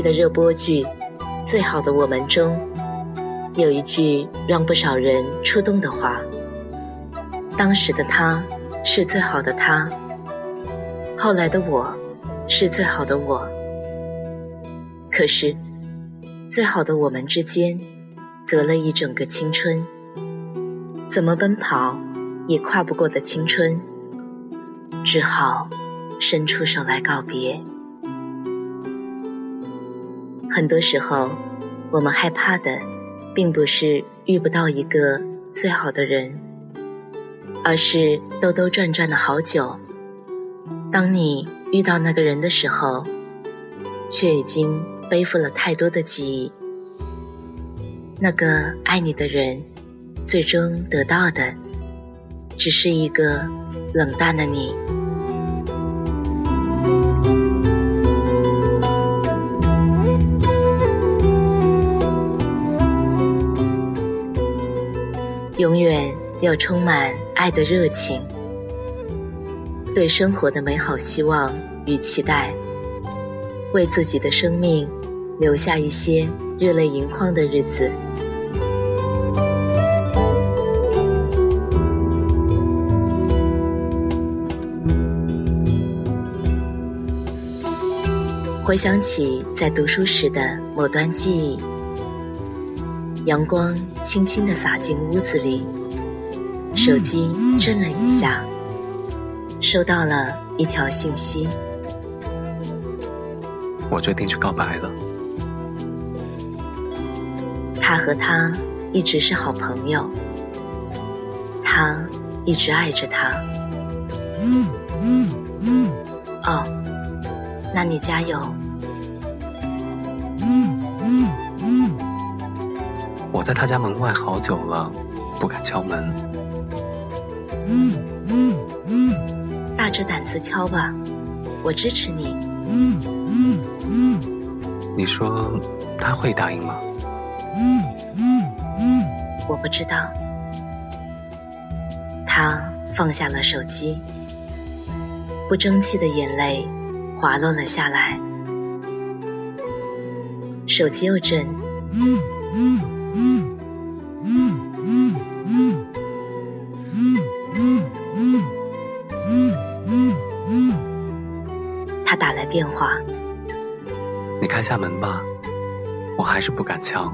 的热播剧《最好的我们》中，有一句让不少人触动的话：“当时的他是最好的他，后来的我是最好的我。可是，最好的我们之间隔了一整个青春，怎么奔跑也跨不过的青春，只好伸出手来告别。”很多时候，我们害怕的，并不是遇不到一个最好的人，而是兜兜转转了好久。当你遇到那个人的时候，却已经背负了太多的记忆。那个爱你的人，最终得到的，只是一个冷淡的你。远要充满爱的热情，对生活的美好希望与期待，为自己的生命留下一些热泪盈眶的日子。回想起在读书时的某段记忆。阳光轻轻地洒进屋子里，手机震了一下，收到了一条信息。我决定去告白了。他和他一直是好朋友，他一直爱着他。嗯嗯嗯。哦，那你加油。我在他家门外好久了，不敢敲门。嗯嗯嗯，大着胆子敲吧，我支持你。嗯嗯嗯，你说他会答应吗？嗯嗯嗯，我不知道。他放下了手机，不争气的眼泪滑落了下来，手机又震。嗯嗯。嗯嗯电话。你开下门吧，我还是不敢敲。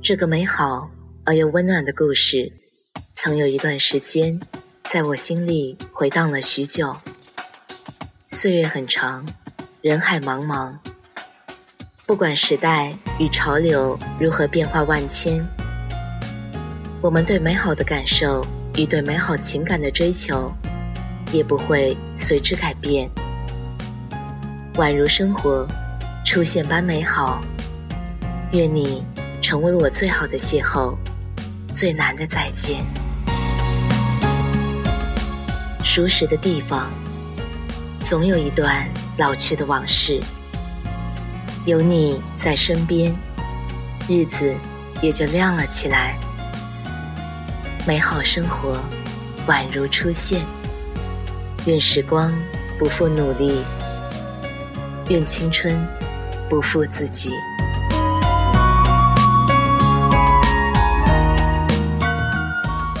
这个美好。而又温暖的故事，曾有一段时间，在我心里回荡了许久。岁月很长，人海茫茫，不管时代与潮流如何变化万千，我们对美好的感受与对美好情感的追求，也不会随之改变。宛如生活出现般美好，愿你成为我最好的邂逅。最难的再见，熟识的地方，总有一段老去的往事。有你在身边，日子也就亮了起来。美好生活宛如出现，愿时光不负努力，愿青春不负自己。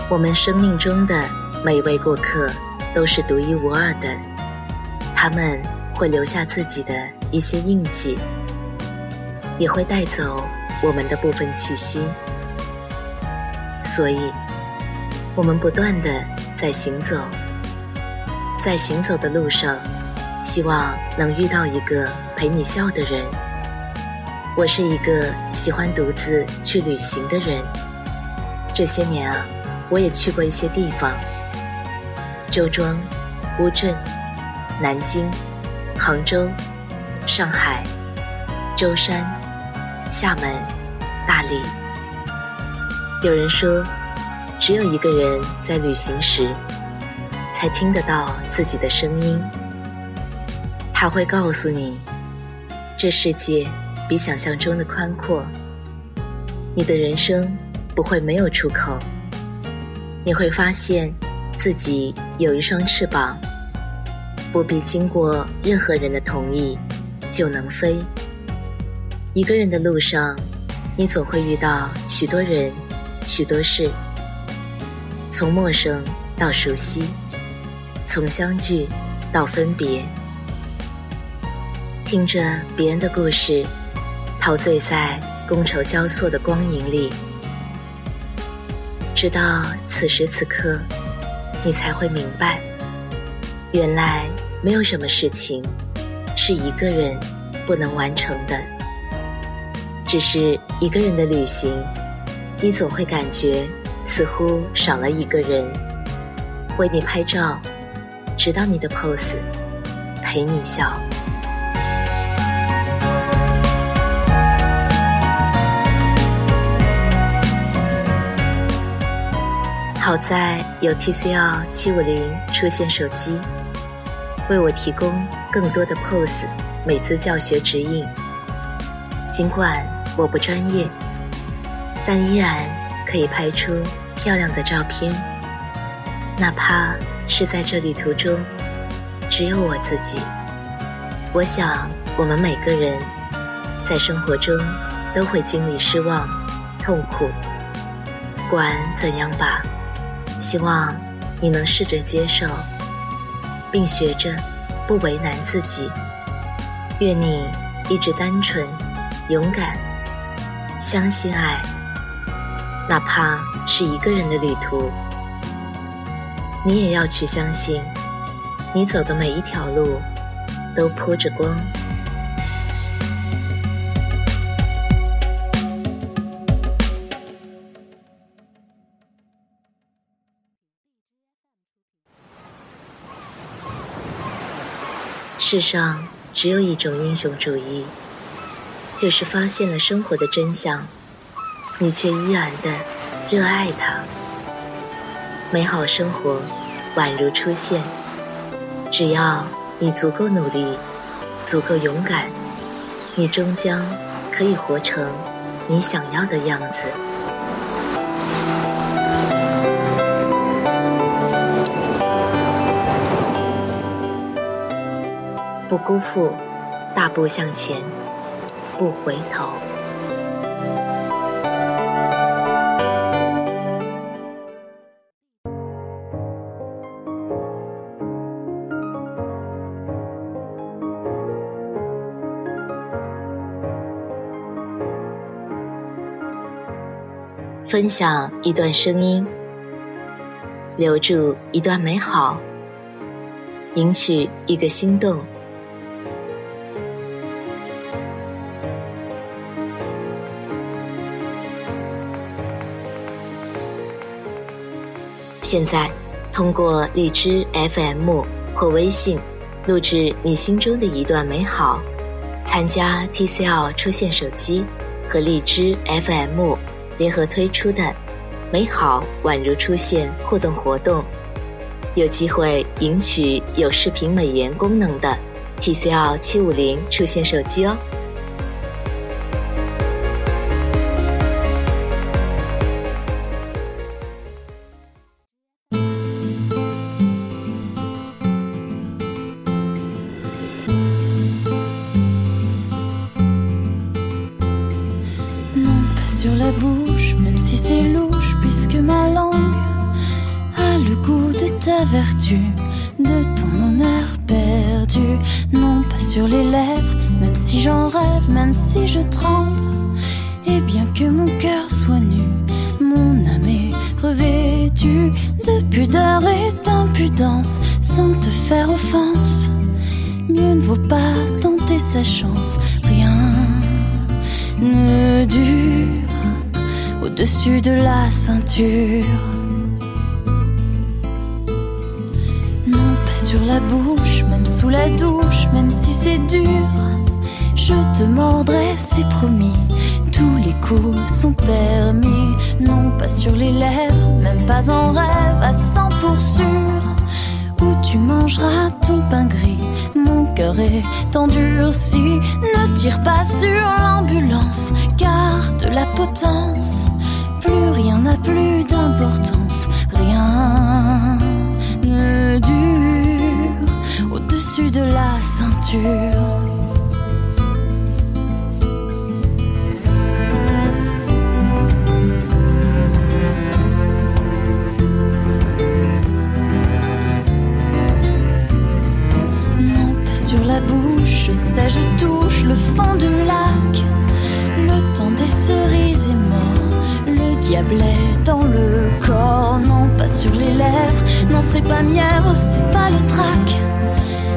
我们生命中的每位过客都是独一无二的，他们会留下自己的一些印记，也会带走我们的部分气息。所以，我们不断的在行走，在行走的路上，希望能遇到一个陪你笑的人。我是一个喜欢独自去旅行的人。这些年啊，我也去过一些地方：周庄、乌镇、南京、杭州、上海、舟山、厦门、大理。有人说，只有一个人在旅行时，才听得到自己的声音。他会告诉你，这世界。比想象中的宽阔，你的人生不会没有出口。你会发现自己有一双翅膀，不必经过任何人的同意就能飞。一个人的路上，你总会遇到许多人、许多事，从陌生到熟悉，从相聚到分别，听着别人的故事。陶醉在觥筹交错的光影里，直到此时此刻，你才会明白，原来没有什么事情是一个人不能完成的。只是一个人的旅行，你总会感觉似乎少了一个人为你拍照，直到你的 pose，陪你笑。好在有 TCL 七五零出现手机，为我提供更多的 pose 美姿教学指引。尽管我不专业，但依然可以拍出漂亮的照片。哪怕是在这旅途中只有我自己，我想我们每个人在生活中都会经历失望、痛苦。管怎样吧。希望你能试着接受，并学着不为难自己。愿你一直单纯、勇敢，相信爱，哪怕是一个人的旅途，你也要去相信，你走的每一条路都铺着光。世上只有一种英雄主义，就是发现了生活的真相，你却依然的热爱它。美好生活宛如出现，只要你足够努力，足够勇敢，你终将可以活成你想要的样子。不辜负，大步向前，不回头。分享一段声音，留住一段美好，赢取一个心动。现在，通过荔枝 FM 或微信录制你心中的一段美好，参加 TCL 出现手机和荔枝 FM 联合推出的“美好宛如出现”互动活动，有机会赢取有视频美颜功能的 TCL 七五零出现手机哦。De ton honneur perdu. Non, pas sur les lèvres, même si j'en rêve, même si je tremble. Et bien que mon cœur soit nu, mon âme est revêtue vêtu de pudeur et d'impudence sans te faire offense. Mieux ne vaut pas tenter sa chance, rien ne dure au-dessus de la ceinture. Sur la bouche, même sous la douche, même si c'est dur. Je te mordrai, c'est promis. Tous les coups sont permis. Non, pas sur les lèvres, même pas en rêve, à 100 pour sûr. Où tu mangeras ton pain gris? Mon cœur est endurci. Ne tire pas sur l'ambulance, garde la potence. Plus rien n'a plus d'importance, rien au-dessus de la ceinture. Non, pas sur la bouche, sais, je touche le fond du lac. Le temps des cerises est mort, le diable est dans le corps. Non, pas sur les lèvres, non, c'est pas mièvre, c'est pas le trac.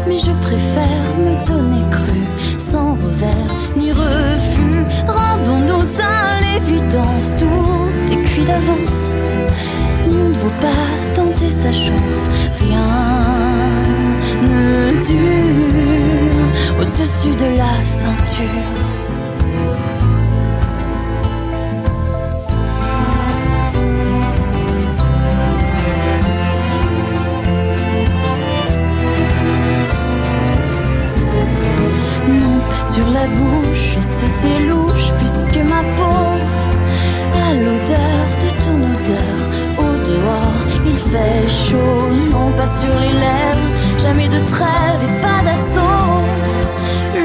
Mais je préfère me donner cru, sans revers ni refus. Rendons-nous à l'évidence, tout est cuit d'avance. Nul ne vaut pas tenter sa chance, rien ne dure au-dessus de la ceinture. Sur la bouche, je sais c'est louche puisque ma peau a l'odeur de ton odeur. Au dehors, il fait chaud, non pas sur les lèvres, jamais de trêve et pas d'assaut.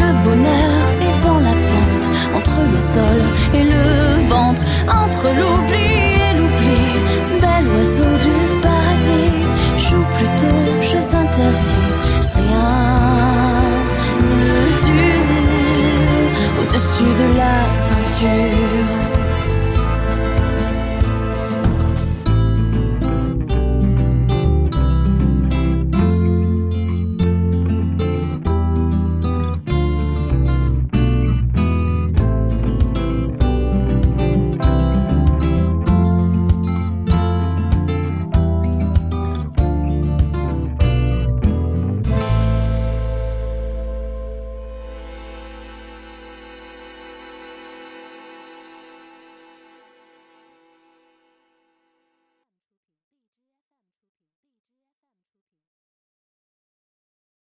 Le bonheur est dans la pente, entre le sol et le ventre, entre l'oubli.